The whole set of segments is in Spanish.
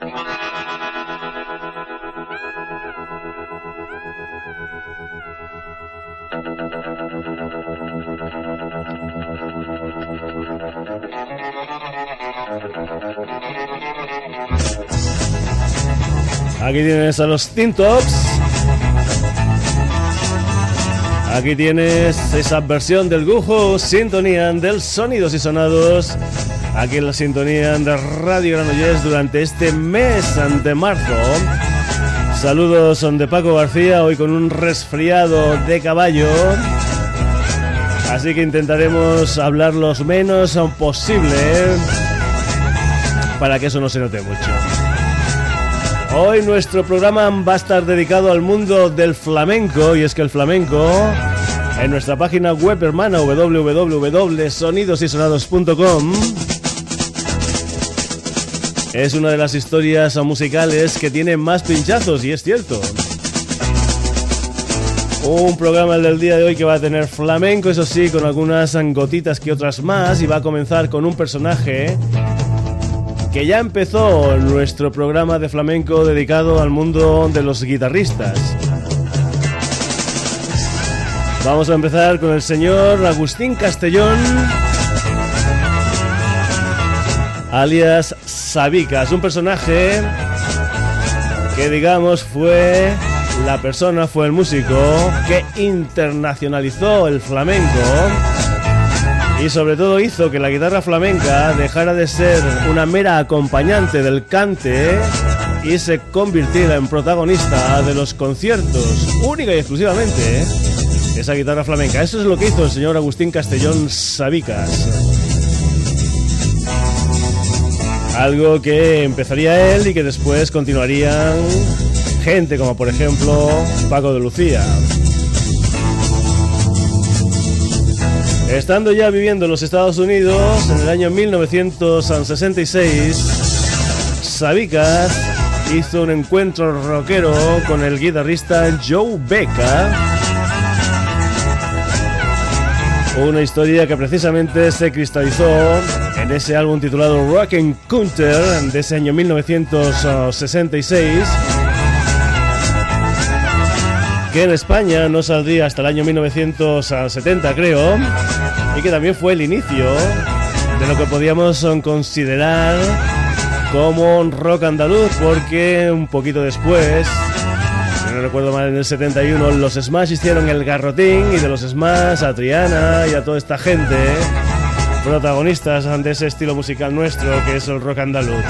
Aquí tienes a los Tintops. Aquí tienes esa versión del Gujo, sintonía del Sonidos y Sonados. Aquí en la sintonía de Radio Granollers durante este mes de marzo. Saludos son de Paco García, hoy con un resfriado de caballo. Así que intentaremos hablar lo menos posible para que eso no se note mucho. Hoy nuestro programa va a estar dedicado al mundo del flamenco y es que el flamenco en nuestra página web hermana www.sonidosysonados.com es una de las historias musicales que tiene más pinchazos y es cierto. Un programa el del día de hoy que va a tener flamenco, eso sí, con algunas gotitas que otras más y va a comenzar con un personaje que ya empezó nuestro programa de flamenco dedicado al mundo de los guitarristas. Vamos a empezar con el señor Agustín Castellón, alias Sabicas, un personaje que digamos fue la persona, fue el músico que internacionalizó el flamenco y sobre todo hizo que la guitarra flamenca dejara de ser una mera acompañante del cante y se convirtiera en protagonista de los conciertos, única y exclusivamente esa guitarra flamenca. Eso es lo que hizo el señor Agustín Castellón Sabicas. Algo que empezaría él y que después continuarían gente como por ejemplo Paco de Lucía. Estando ya viviendo en los Estados Unidos, en el año 1966, Sabicas hizo un encuentro rockero con el guitarrista Joe Becca. Una historia que precisamente se cristalizó en ese álbum titulado Rock Counter de ese año 1966 que en España no saldría hasta el año 1970 creo y que también fue el inicio de lo que podíamos considerar como un rock andaluz porque un poquito después no recuerdo mal en el 71 los Smash hicieron el garrotín y de los Smash a Triana y a toda esta gente protagonistas de ese estilo musical nuestro que es el rock andaluz.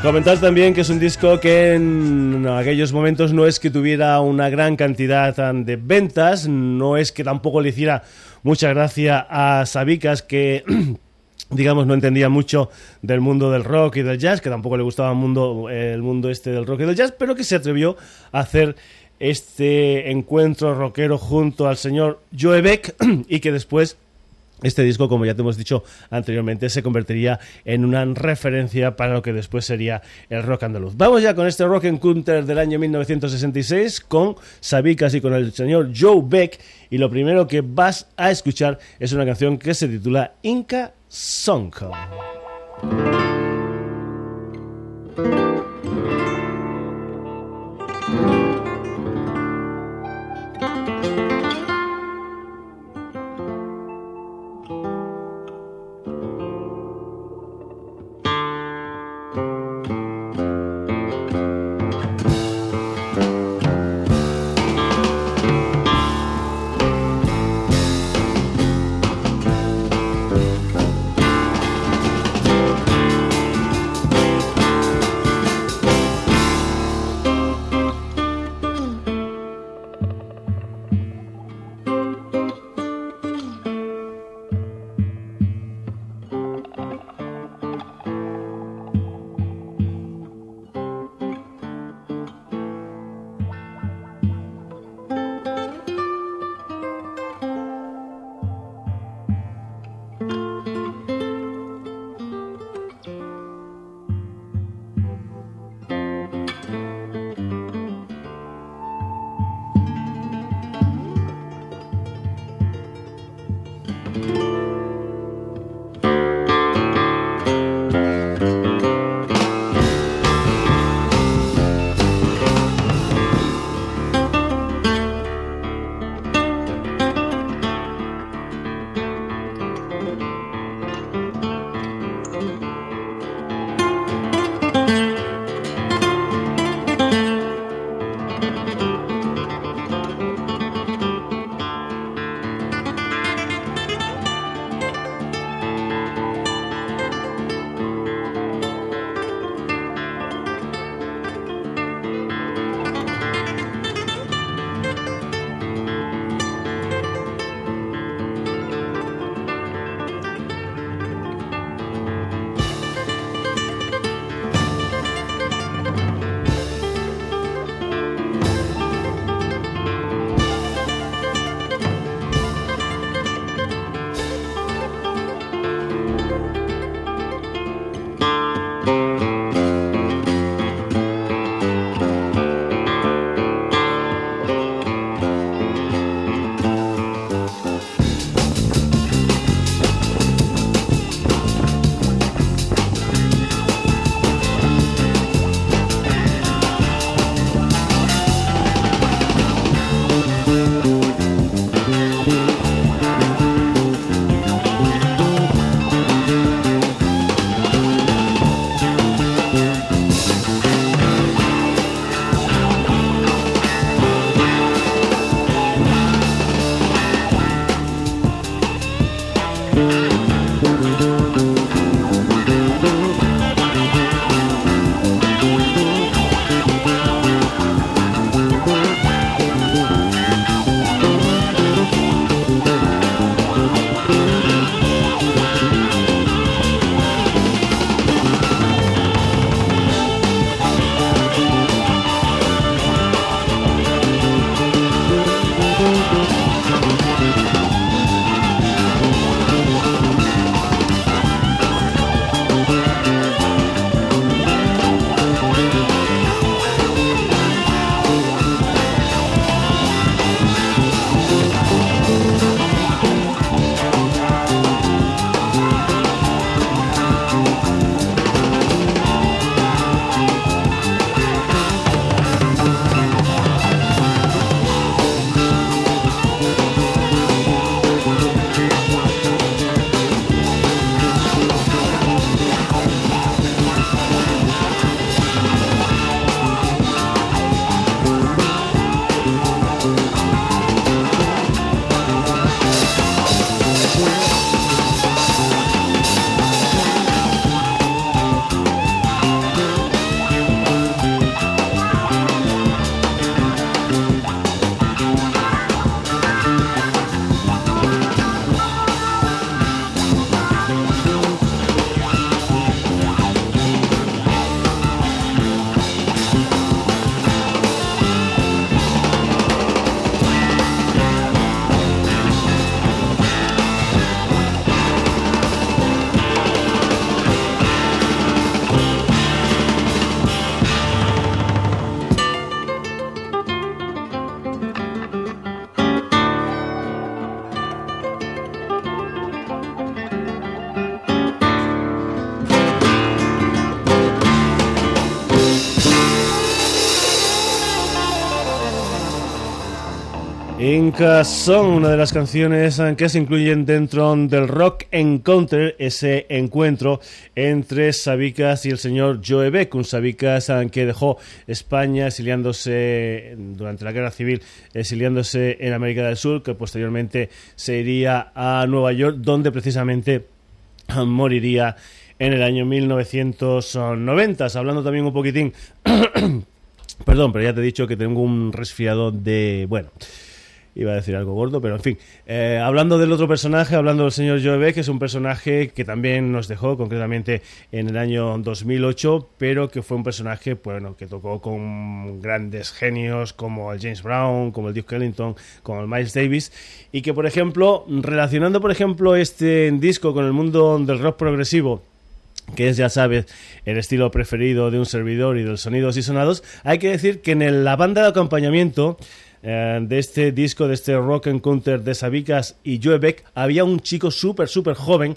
Comentar también que es un disco que en aquellos momentos no es que tuviera una gran cantidad de ventas, no es que tampoco le hiciera mucha gracia a Sabicas que digamos, no entendía mucho del mundo del rock y del jazz, que tampoco le gustaba el mundo, el mundo este del rock y del jazz, pero que se atrevió a hacer este encuentro rockero junto al señor Joe Beck y que después este disco, como ya te hemos dicho anteriormente, se convertiría en una referencia para lo que después sería el rock andaluz. Vamos ya con este Rock Encounter del año 1966 con Sabicas y con el señor Joe Beck. Y lo primero que vas a escuchar es una canción que se titula Inca Song. Son una de las canciones que se incluyen dentro del Rock Encounter, ese encuentro entre Sabicas y el señor Joe Beck, un Sabicas que dejó España exiliándose durante la Guerra Civil, exiliándose en América del Sur, que posteriormente se iría a Nueva York, donde precisamente moriría en el año 1990. Hablando también un poquitín... Perdón, pero ya te he dicho que tengo un resfriado de... Bueno, iba a decir algo gordo, pero en fin. Eh, hablando del otro personaje, hablando del señor Joe que es un personaje que también nos dejó concretamente en el año 2008, pero que fue un personaje bueno, que tocó con grandes genios como el James Brown, como el Duke Ellington, como el Miles Davis, y que, por ejemplo, relacionando, por ejemplo, este disco con el mundo del rock progresivo, que es, ya sabes, el estilo preferido de un servidor y de los sonidos y sonados, hay que decir que en la banda de acompañamiento eh, de este disco, de este Rock Encounter de Sabicas y Joe Beck, había un chico súper, súper joven,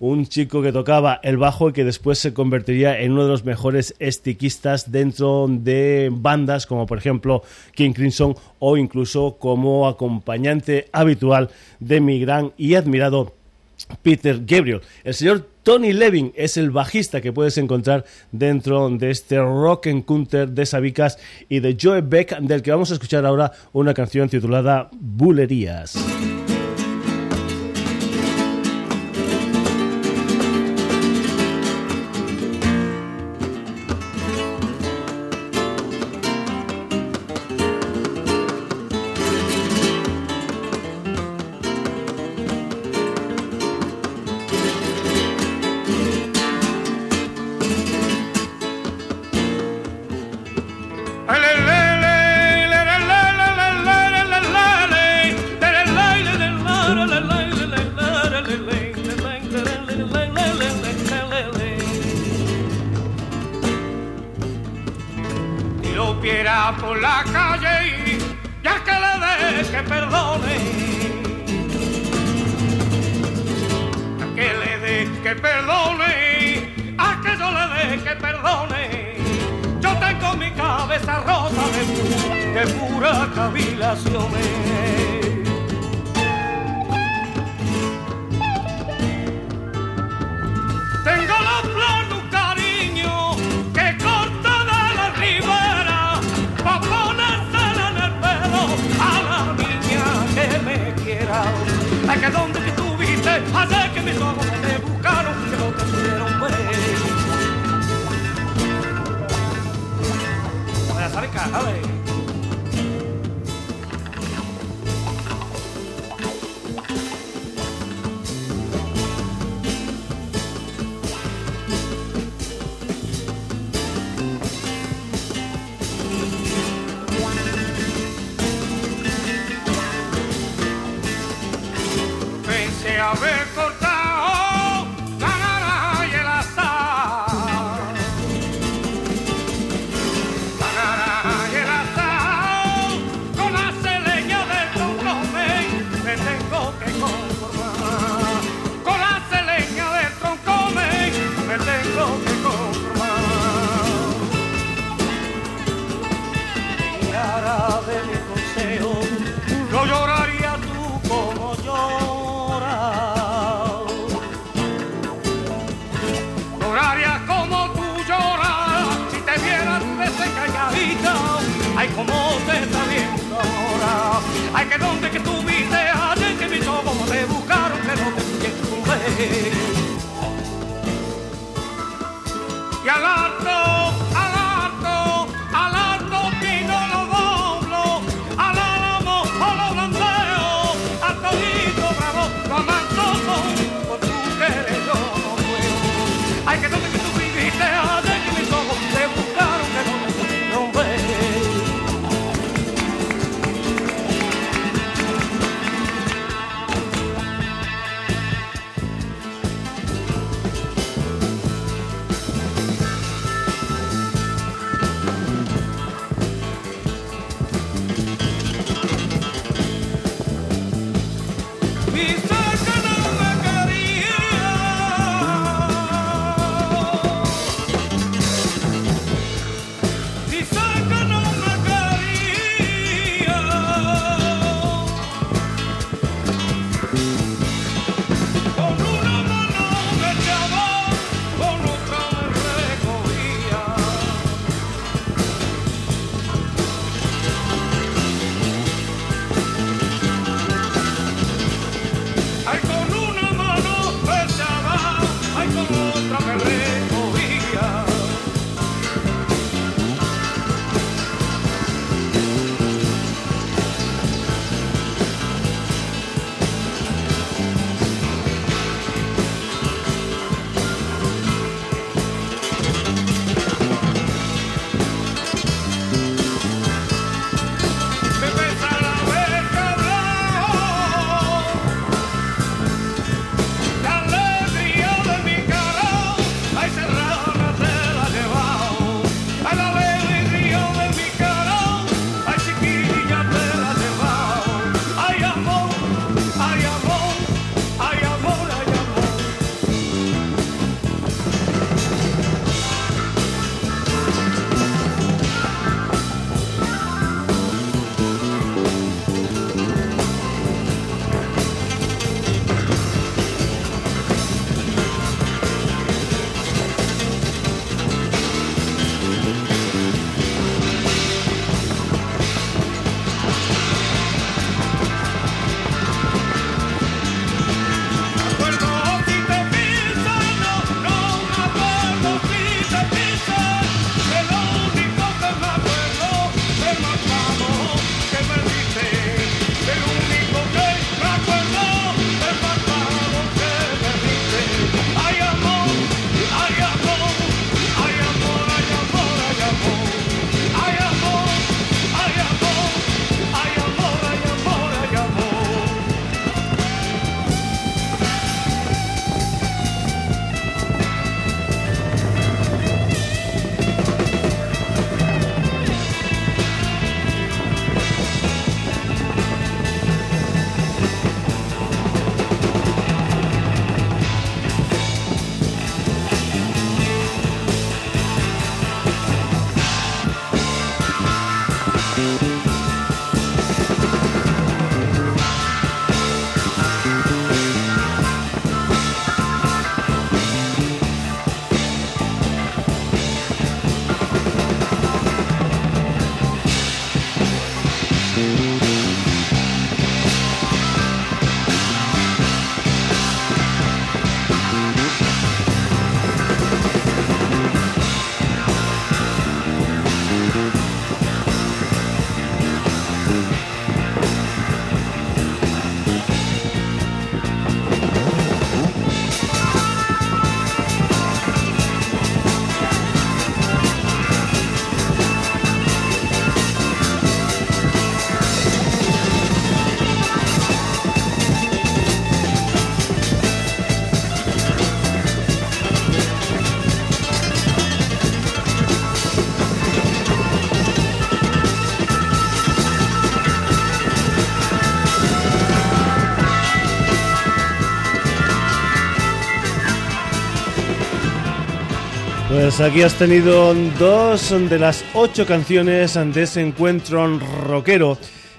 un chico que tocaba el bajo y que después se convertiría en uno de los mejores estiquistas dentro de bandas como por ejemplo King Crimson o incluso como acompañante habitual de mi gran y admirado Peter Gabriel. El señor Tony Levin es el bajista que puedes encontrar dentro de este Rock Encounter de Sabicas y de Joe Beck, del que vamos a escuchar ahora una canción titulada Bulerías. Pues aquí has tenido dos de las ocho canciones de ese encuentro rockero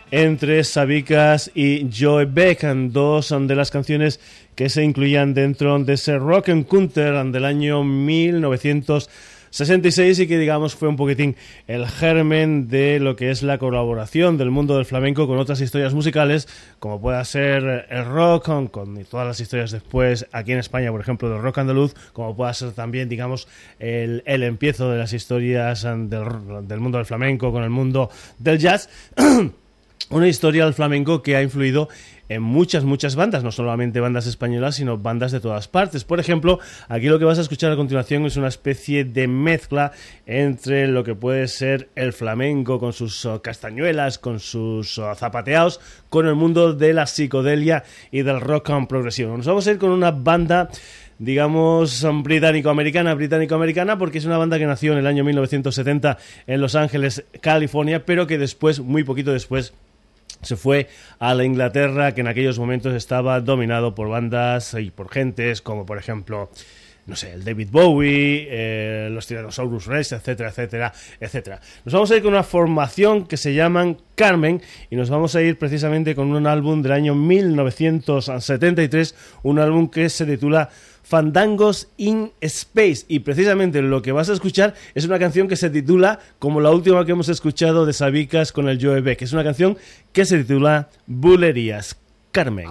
entre Sabicas y Joe Beck, dos de las canciones que se incluían dentro de ese Rock Encounter del año 1900. 66 y que digamos fue un poquitín el germen de lo que es la colaboración del mundo del flamenco con otras historias musicales, como pueda ser el rock, con, todas las historias después aquí en España, por ejemplo, del rock andaluz, como pueda ser también, digamos, el, el empiezo de las historias del, del mundo del flamenco con el mundo del jazz. una historia del flamenco que ha influido en muchas, muchas bandas, no solamente bandas españolas, sino bandas de todas partes. Por ejemplo, aquí lo que vas a escuchar a continuación es una especie de mezcla entre lo que puede ser el flamenco con sus oh, castañuelas, con sus oh, zapateados, con el mundo de la psicodelia y del rock and progresivo. Nos vamos a ir con una banda digamos, británico-americana, británico-americana, porque es una banda que nació en el año 1970 en Los Ángeles, California, pero que después, muy poquito después, se fue a la Inglaterra que en aquellos momentos estaba dominado por bandas y por gentes como por ejemplo no sé, el David Bowie, eh, los Tyrannosaurus Rex, etcétera, etcétera, etcétera. Nos vamos a ir con una formación que se llaman Carmen y nos vamos a ir precisamente con un álbum del año 1973, un álbum que se titula Fandangos in Space. Y precisamente lo que vas a escuchar es una canción que se titula, como la última que hemos escuchado de Sabicas con el Joe Beck, es una canción que se titula Bulerías. Carmen.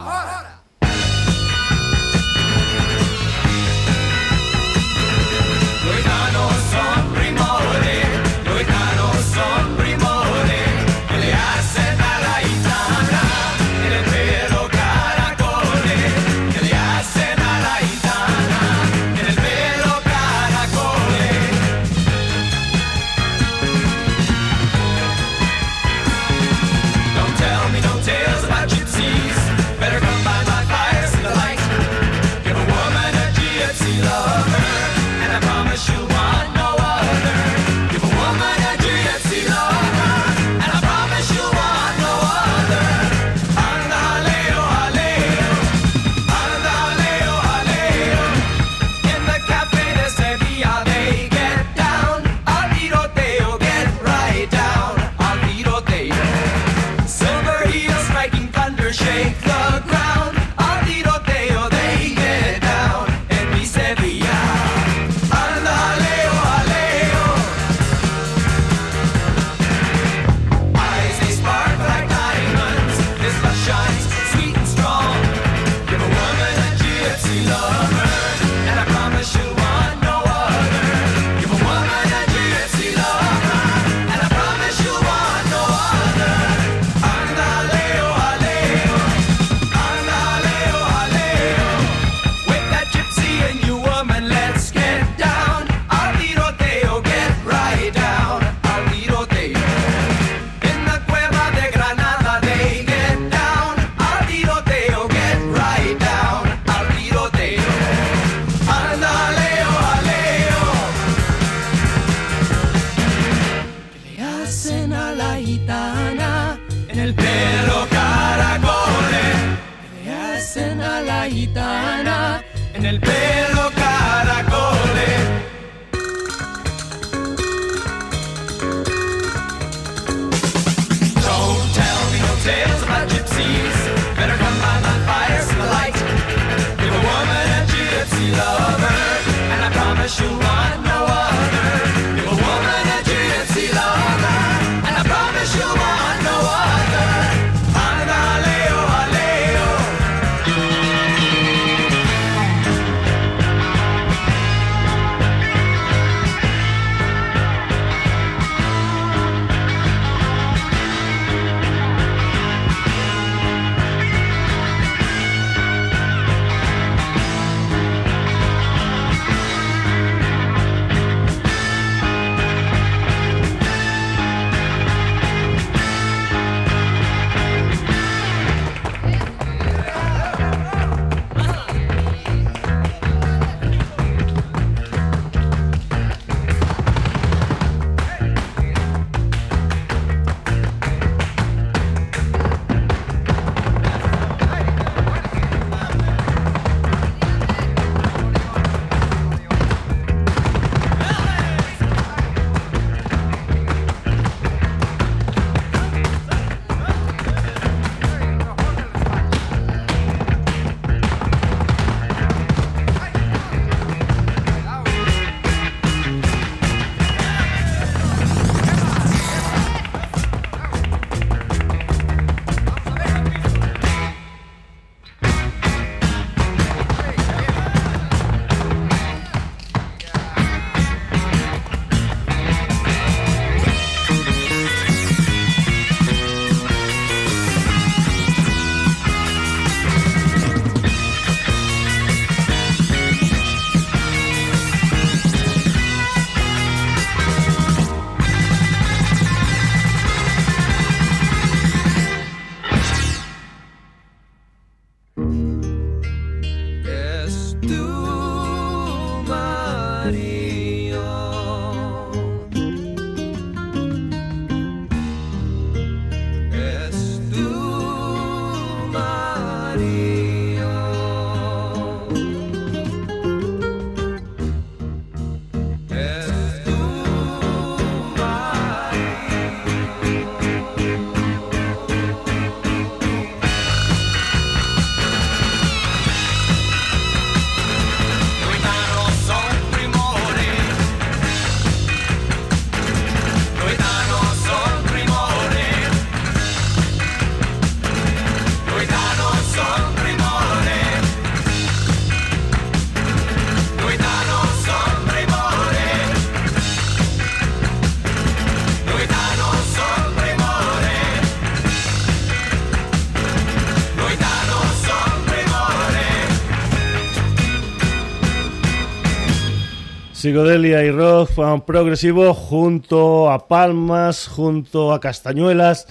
Psicodelia y rock progresivo junto a palmas, junto a castañuelas,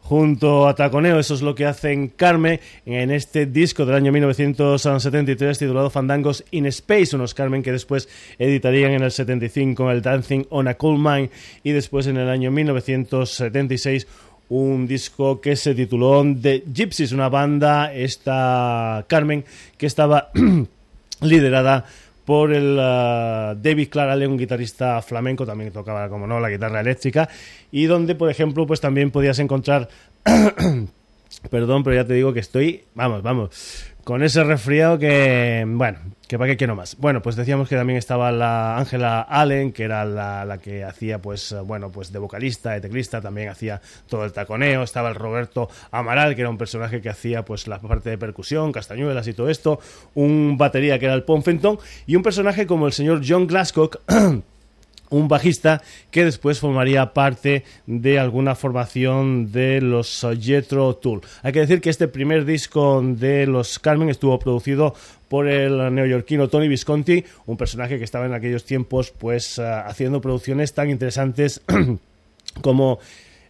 junto a taconeo. Eso es lo que hacen Carmen en este disco del año 1973 titulado Fandangos in Space, unos Carmen que después editarían en el 75 el Dancing on a Cool Mine y después en el año 1976 un disco que se tituló The Gypsies, una banda, esta Carmen, que estaba liderada por el uh, David Clarale, un guitarrista flamenco, también tocaba, como no, la guitarra eléctrica, y donde, por ejemplo, pues también podías encontrar... Perdón, pero ya te digo que estoy, vamos, vamos, con ese resfriado que, bueno, que para qué quiero más. Bueno, pues decíamos que también estaba la Ángela Allen, que era la, que hacía, pues, eh, bueno, pues de vocalista, de teclista, también hacía todo el taconeo. Estaba el Roberto Amaral, que era un personaje que hacía, pues, la parte de percusión, castañuelas y todo esto. Un batería que era el Ponfenton. Y un personaje como el señor John Glasscock. un bajista que después formaría parte de alguna formación de los Jetro Tool. Hay que decir que este primer disco de los Carmen estuvo producido por el neoyorquino Tony Visconti, un personaje que estaba en aquellos tiempos pues eh, haciendo producciones tan interesantes como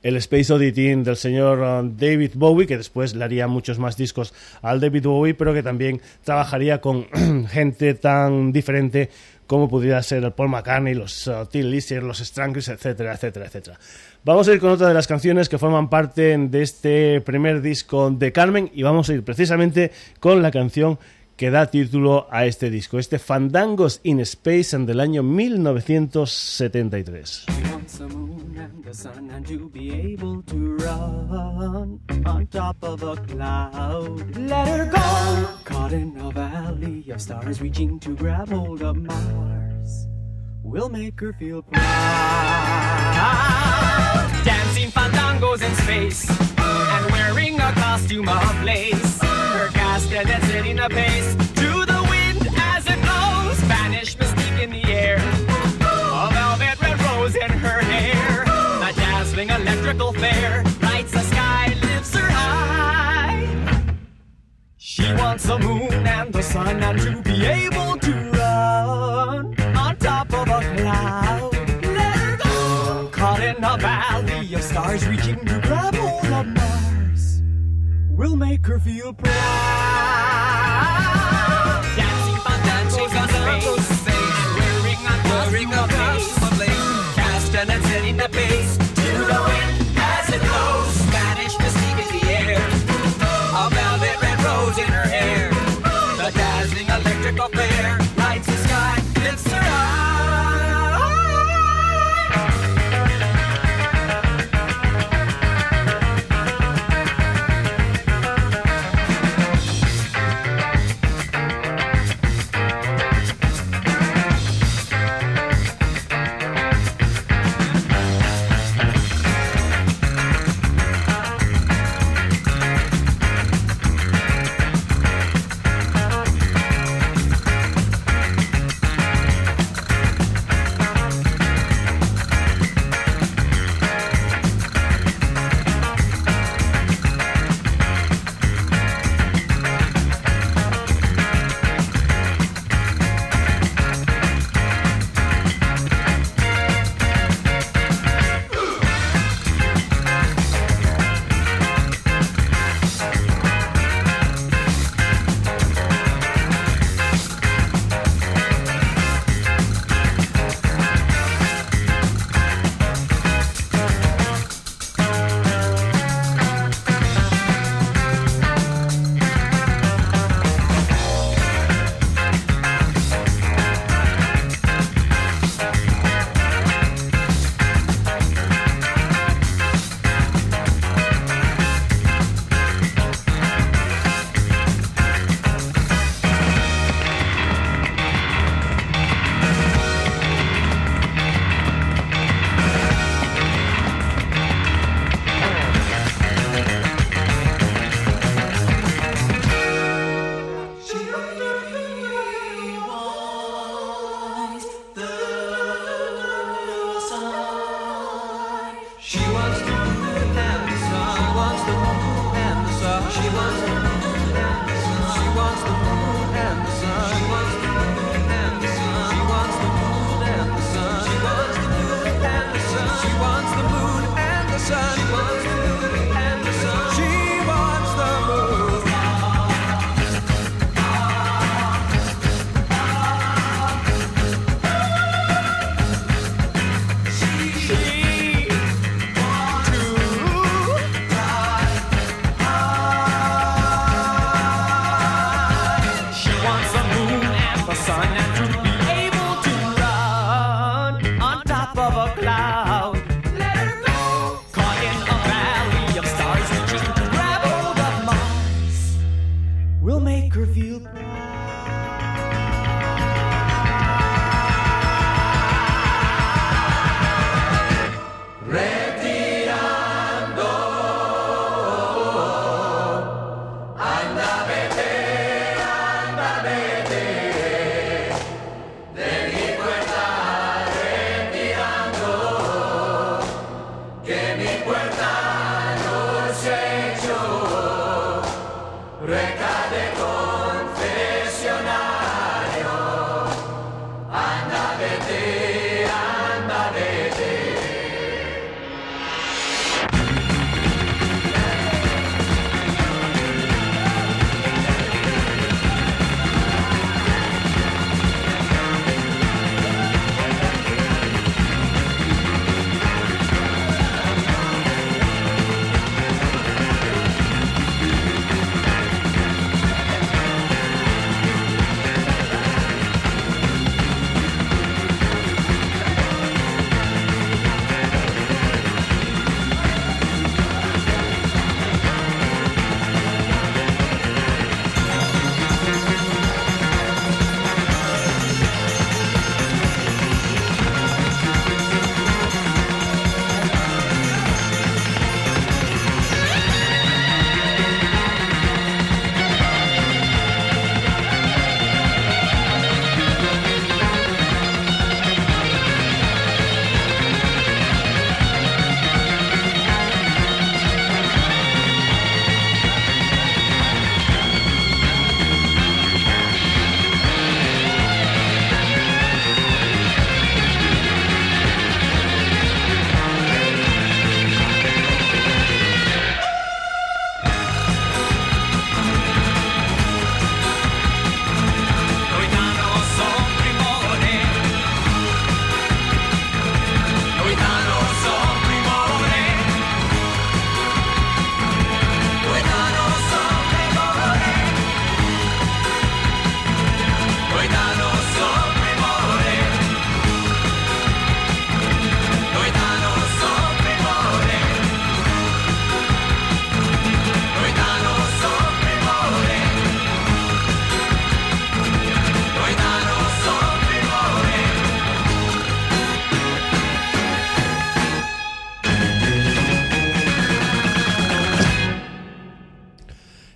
el Space Auditing del señor eh, David Bowie, que después le haría muchos más discos al David Bowie, pero que también trabajaría con gente tan diferente como pudiera ser el Paul McCartney, los uh, Tim los Stranglers, etcétera, etcétera, etcétera. Vamos a ir con otra de las canciones que forman parte de este primer disco de Carmen y vamos a ir precisamente con la canción que da título a este disco, este Fandangos in Space del año 1973. the sun and to be able to run on top of a cloud. Let her go! Caught in a valley of stars reaching to grab hold of Mars. We'll make her feel proud. Dancing fandangos in space and wearing a costume of lace. Her casket that's setting a pace to the wind as it blows. Spanish mystique in the air. A velvet red rose in her hair dazzling electrical fair. Lights the sky, lifts her high. She wants the moon and the sun and to be able to run on top of a cloud. Let her go. Caught in a valley of stars reaching to grab hold of. We'll make her feel proud.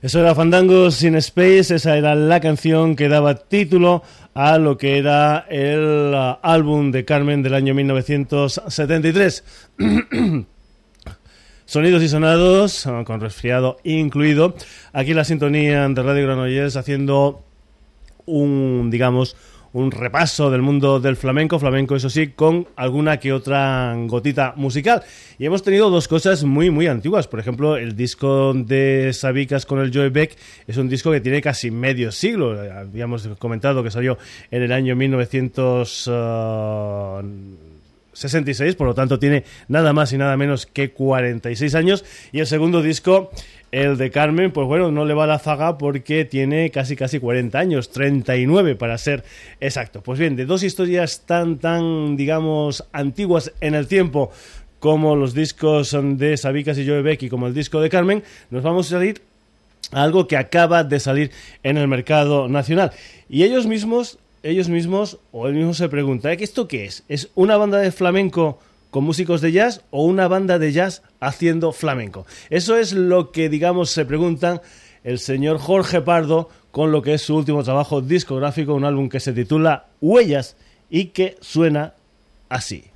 Eso era Fandangos in Space, esa era la canción que daba título a lo que era el uh, álbum de Carmen del año 1973. Sonidos y sonados, uh, con resfriado incluido. Aquí la sintonía de Radio Granollers haciendo un, digamos, un repaso del mundo del flamenco, flamenco eso sí, con alguna que otra gotita musical. Y hemos tenido dos cosas muy, muy antiguas. Por ejemplo, el disco de Sabicas con el Joe Beck es un disco que tiene casi medio siglo. Habíamos comentado que salió en el año 1966, por lo tanto tiene nada más y nada menos que 46 años. Y el segundo disco el de Carmen, pues bueno, no le va la zaga porque tiene casi casi 40 años, 39 para ser exacto. Pues bien, de dos historias tan tan digamos antiguas en el tiempo como los discos de Sabicas y Joe Becky como el disco de Carmen, nos vamos a salir a algo que acaba de salir en el mercado nacional. Y ellos mismos, ellos mismos o él mismo se pregunta, ¿eh? ¿esto qué es? ¿Es una banda de flamenco con músicos de jazz o una banda de jazz haciendo flamenco. Eso es lo que, digamos, se preguntan el señor Jorge Pardo con lo que es su último trabajo discográfico, un álbum que se titula Huellas y que suena así.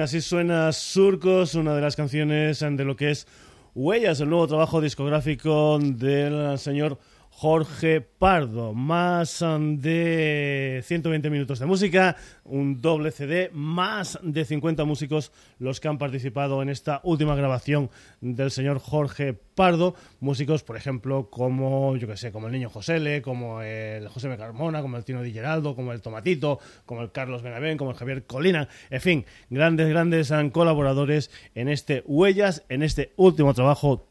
Así suena Surcos, una de las canciones de lo que es Huellas, el nuevo trabajo discográfico del señor Jorge Pardo. Más de 120 minutos de música, un doble CD, más de 50 músicos los que han participado en esta última grabación del señor Jorge Pardo. Músicos, por ejemplo, como, yo que sé, como el niño Josele, como el José Carmona, como el Tino Di Geraldo, como el Tomatito, como el Carlos Benavén, como el Javier Colina. En fin, grandes, grandes colaboradores en este Huellas, en este último trabajo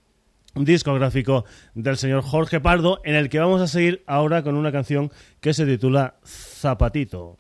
discográfico del señor Jorge Pardo, en el que vamos a seguir ahora con una canción que se titula Zapatito.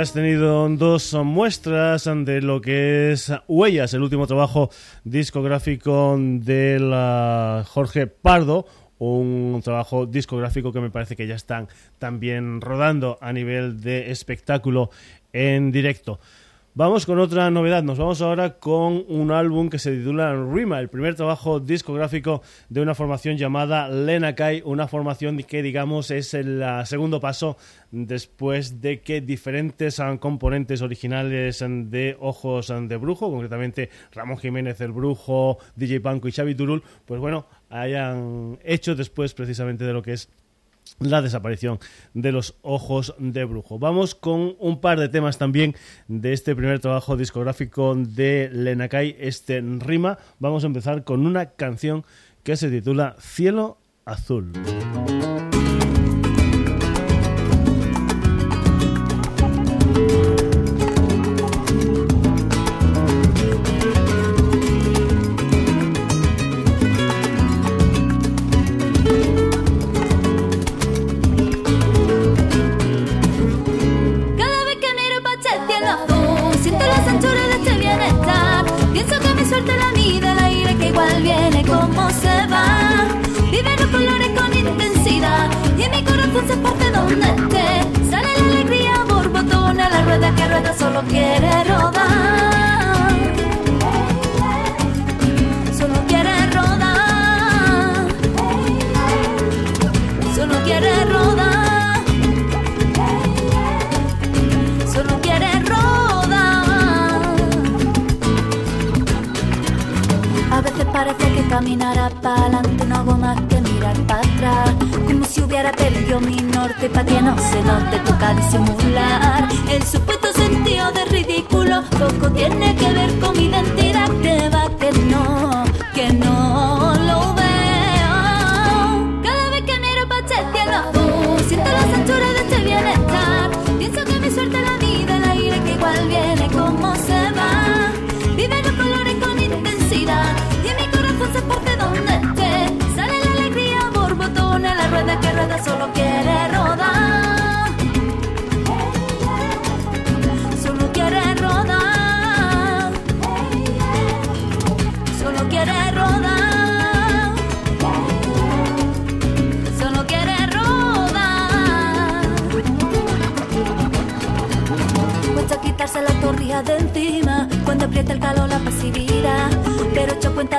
Has tenido dos muestras de lo que es Huellas, el último trabajo discográfico de la Jorge Pardo, un trabajo discográfico que me parece que ya están también rodando a nivel de espectáculo en directo. Vamos con otra novedad. Nos vamos ahora con un álbum que se titula Rima, el primer trabajo discográfico de una formación llamada Lena Kai, una formación que digamos es el segundo paso después de que diferentes componentes originales de Ojos de Brujo, concretamente Ramón Jiménez el Brujo, DJ Panko y Xavi Turul, pues bueno, hayan hecho después precisamente de lo que es la desaparición de los ojos de brujo. Vamos con un par de temas también de este primer trabajo discográfico de Lenakai, este rima. Vamos a empezar con una canción que se titula Cielo Azul.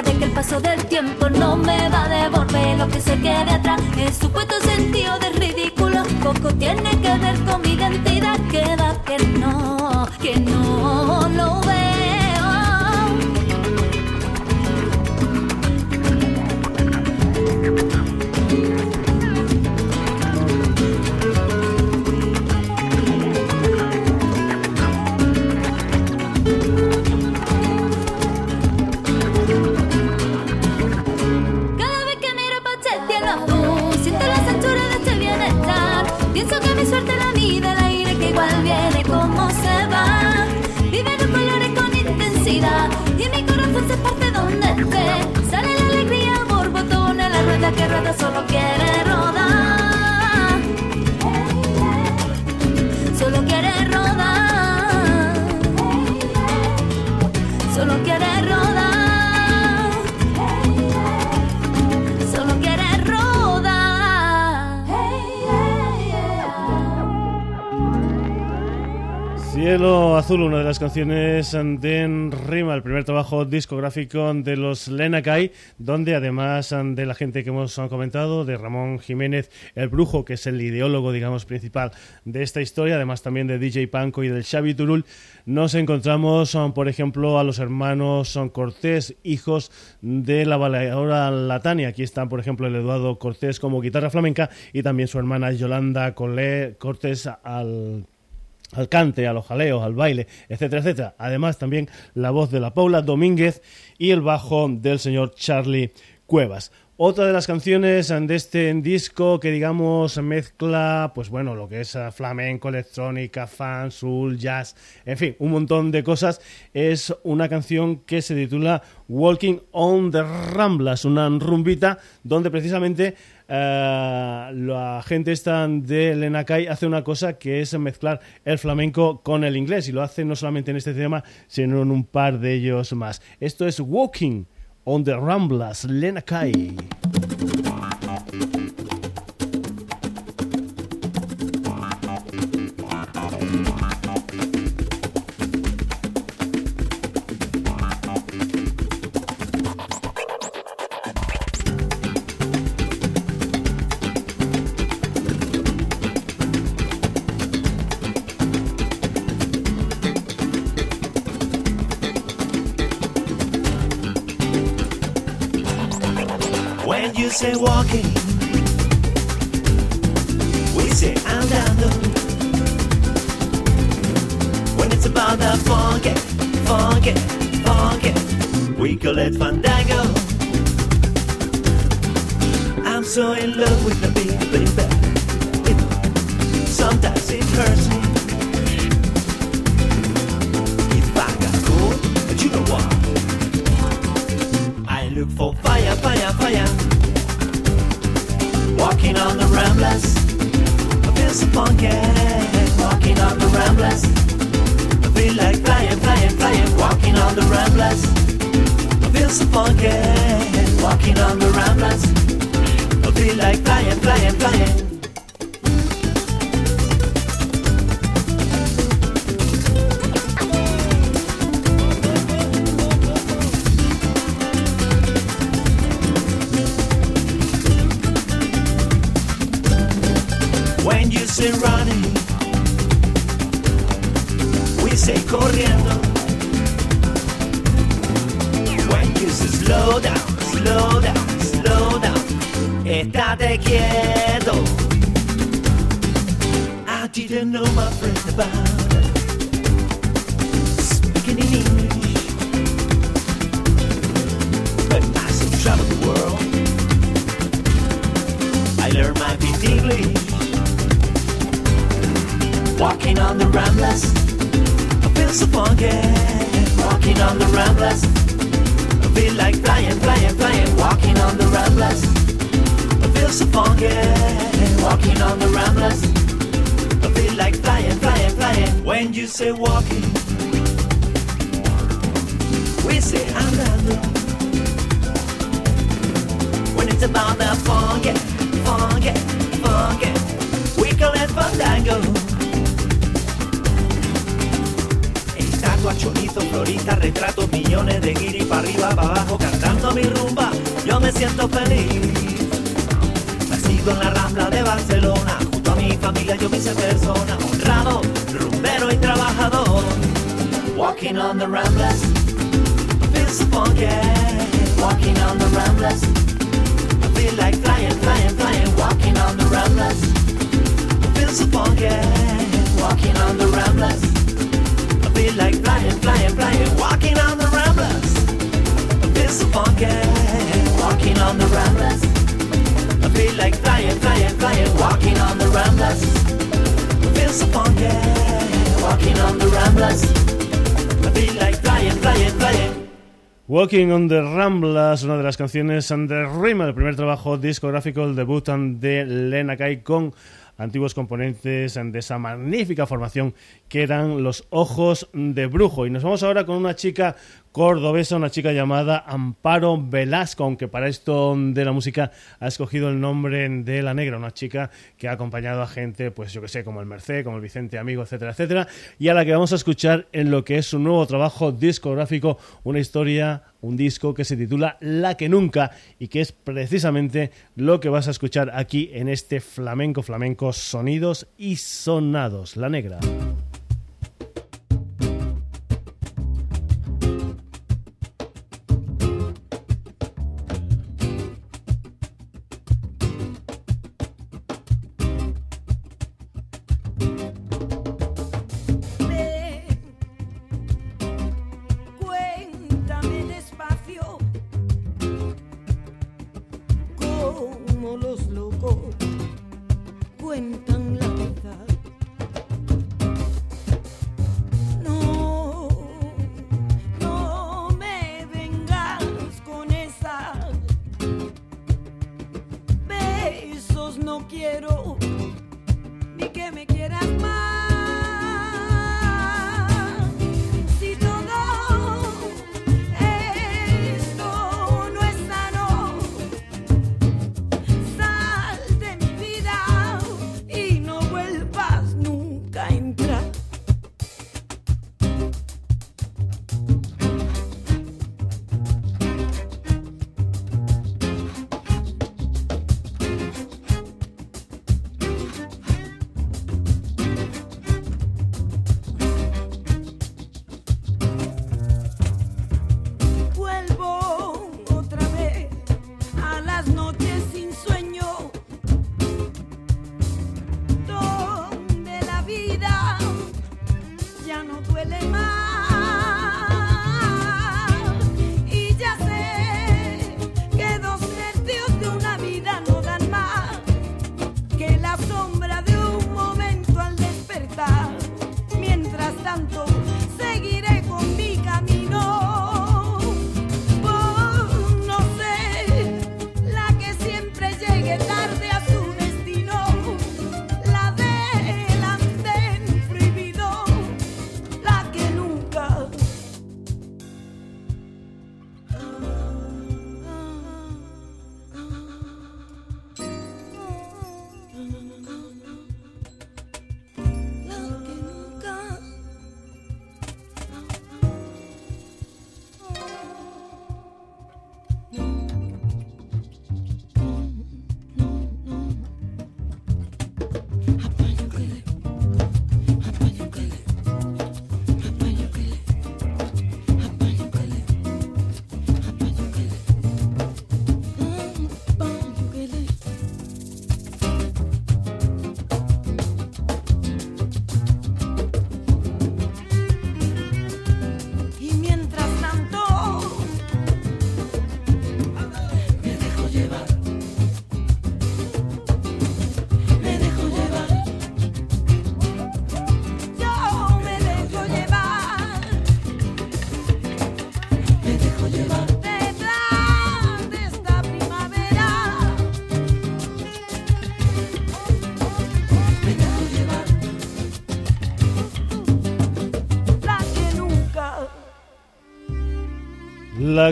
de que el paso del tiempo no me va a devolver lo que se quede atrás. El supuesto sentido de ridículo poco tiene que ver con mi identidad. Queda que no, que no. Una de las canciones de Rima, el primer trabajo discográfico de los Lenakai, donde además de la gente que hemos comentado, de Ramón Jiménez, el brujo, que es el ideólogo, digamos, principal de esta historia, además también de DJ Panko y del Xavi Turul, nos encontramos, por ejemplo, a los hermanos Cortés, hijos de la bailadora Latania. Aquí están, por ejemplo, el Eduardo Cortés como guitarra flamenca y también su hermana Yolanda Cortés al al cante, a los jaleos, al baile, etcétera, etcétera. Además, también la voz de la Paula Domínguez y el bajo del señor Charlie Cuevas. Otra de las canciones de este disco que digamos mezcla, pues bueno, lo que es eh, flamenco, electrónica, fan, soul, jazz, en fin, un montón de cosas, es una canción que se titula Walking on the Ramblas, una rumbita donde precisamente eh, la gente esta de Lenacay hace una cosa que es mezclar el flamenco con el inglés y lo hace no solamente en este tema, sino en un par de ellos más. Esto es Walking on the Ramblas, Lena say corriendo. When you say slow down, slow down, slow down, estate quieto. I didn't know my friend about. Speaking in English, but I still travel the world. I learned my bit English. Walking on the ramblers, so funky. Walking on the ramblers, I feel like flying, flying, flying. Walking on the ramblers, I feel so funky. Walking on the ramblers, I feel like flying, flying, flying. When you say walking, we say andando. When it's about the funky, funky, funky, we call it fandango. Chorizo, florita, retrato, millones de guiri para arriba, para abajo, cantando mi rumba, yo me siento feliz. Nacido en la rambla de Barcelona, junto a mi familia yo me hice persona, honrado, rumbero y trabajador. Walking on the Ramblas, feel so funky. Walking on the Ramblas, I feel like flying, flying, flying. Walking on the Ramblas, feel so funky. Walking on the Ramblas like flying, flying, flying, walking on the walking on the. Walking on the Ramblas, una de las canciones de Rima, el primer trabajo discográfico, el debut de Lena Kai con antiguos componentes de esa magnífica formación que eran los Ojos de Brujo. Y nos vamos ahora con una chica cordobesa, una chica llamada Amparo Velasco, aunque para esto de la música ha escogido el nombre de La Negra, una chica que ha acompañado a gente, pues yo que sé, como el Merced, como el Vicente Amigo, etcétera, etcétera, y a la que vamos a escuchar en lo que es su nuevo trabajo discográfico, una historia, un disco que se titula La que nunca y que es precisamente lo que vas a escuchar aquí en este flamenco, flamenco, sonidos y sonados, La Negra.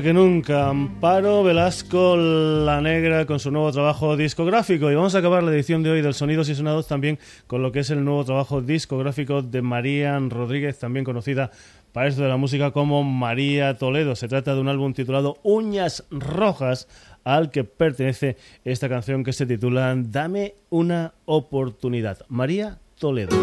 Que nunca, Amparo Velasco La Negra con su nuevo trabajo discográfico. Y vamos a acabar la edición de hoy del Sonidos y Sonados también con lo que es el nuevo trabajo discográfico de María Rodríguez, también conocida para esto de la música como María Toledo. Se trata de un álbum titulado Uñas Rojas, al que pertenece esta canción que se titula Dame una oportunidad. María Toledo.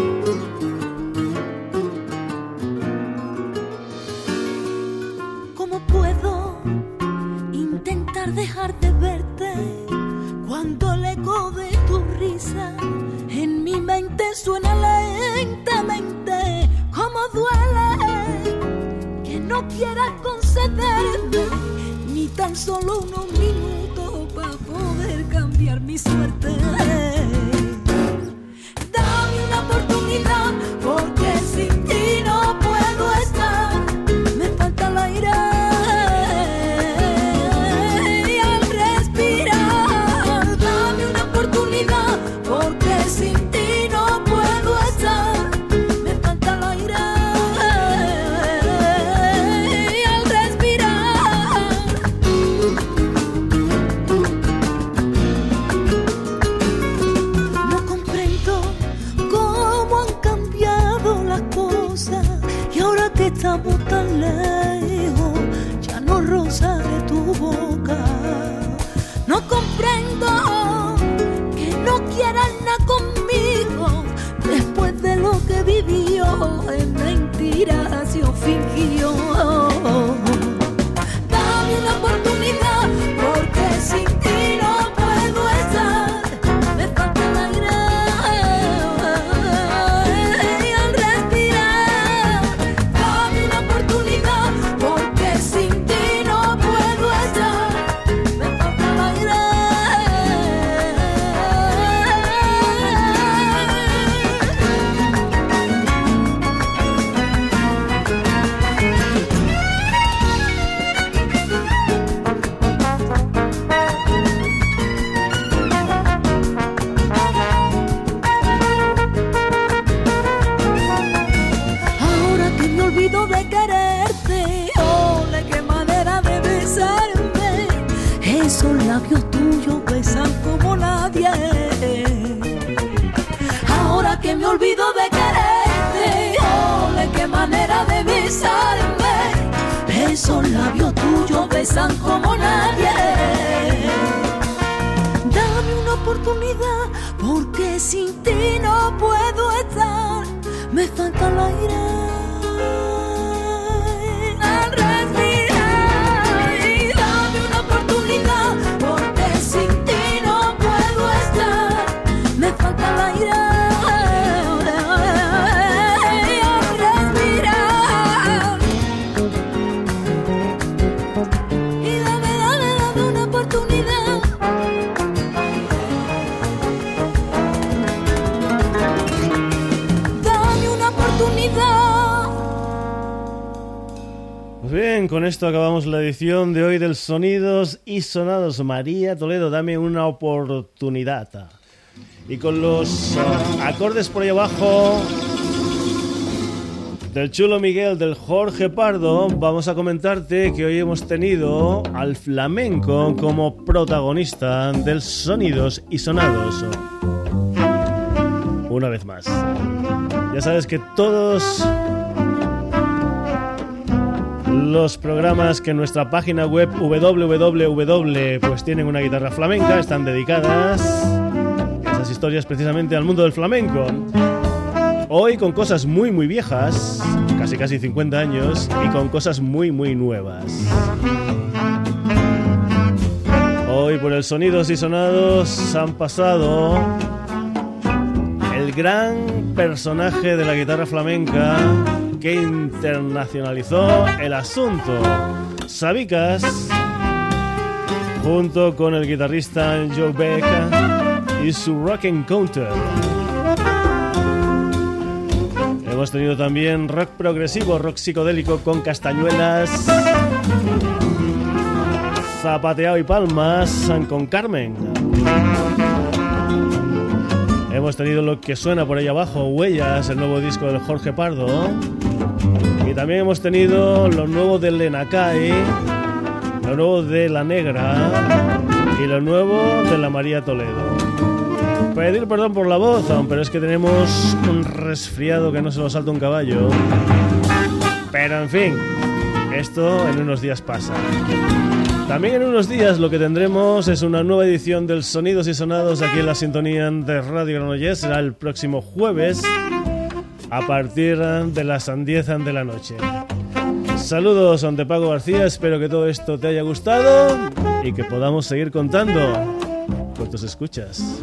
alone de quererte, ole, qué manera de besarme. Esos labios tuyos besan como nadie. Dame una oportunidad, porque sin ti no puedo estar. Me falta el aire. Al respirar. Con esto acabamos la edición de hoy del Sonidos y Sonados. María Toledo, dame una oportunidad. Y con los acordes por ahí abajo del chulo Miguel, del Jorge Pardo, vamos a comentarte que hoy hemos tenido al flamenco como protagonista del Sonidos y Sonados. Una vez más. Ya sabes que todos los programas que en nuestra página web www pues tienen una guitarra flamenca, están dedicadas esas historias precisamente al mundo del flamenco. Hoy con cosas muy muy viejas, casi casi 50 años, y con cosas muy muy nuevas. Hoy por el Sonidos y Sonados han pasado el gran personaje de la guitarra flamenca que internacionalizó el asunto. Sabicas, junto con el guitarrista Joe Beck y su Rock Encounter. Hemos tenido también rock progresivo, rock psicodélico con castañuelas, zapateado y palmas con Carmen. Hemos tenido lo que suena por ahí abajo, Huellas, el nuevo disco del Jorge Pardo. Y también hemos tenido lo nuevo del Lenacay, lo nuevo de La Negra y lo nuevo de la María Toledo. Pedir perdón por la voz, pero es que tenemos un resfriado que no se lo salta un caballo. Pero en fin, esto en unos días pasa. También en unos días lo que tendremos es una nueva edición del Sonidos y Sonados aquí en la sintonía de Radio Granollers. Será el próximo jueves a partir de las 10 de la noche. Saludos, ante Pago García, espero que todo esto te haya gustado y que podamos seguir contando con tus escuchas.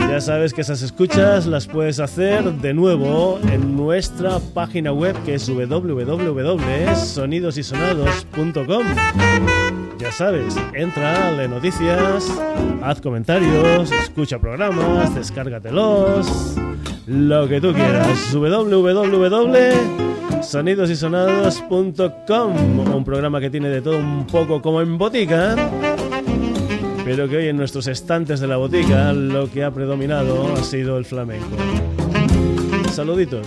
Ya sabes que esas escuchas las puedes hacer de nuevo en nuestra página web que es www.sonidosysonados.com. Ya sabes, entra, lee noticias, haz comentarios, escucha programas, descárgatelos lo que tú quieras. www.sonidosysonados.com Un programa que tiene de todo un poco como en botica, pero que hoy en nuestros estantes de la botica lo que ha predominado ha sido el flamenco. Saluditos.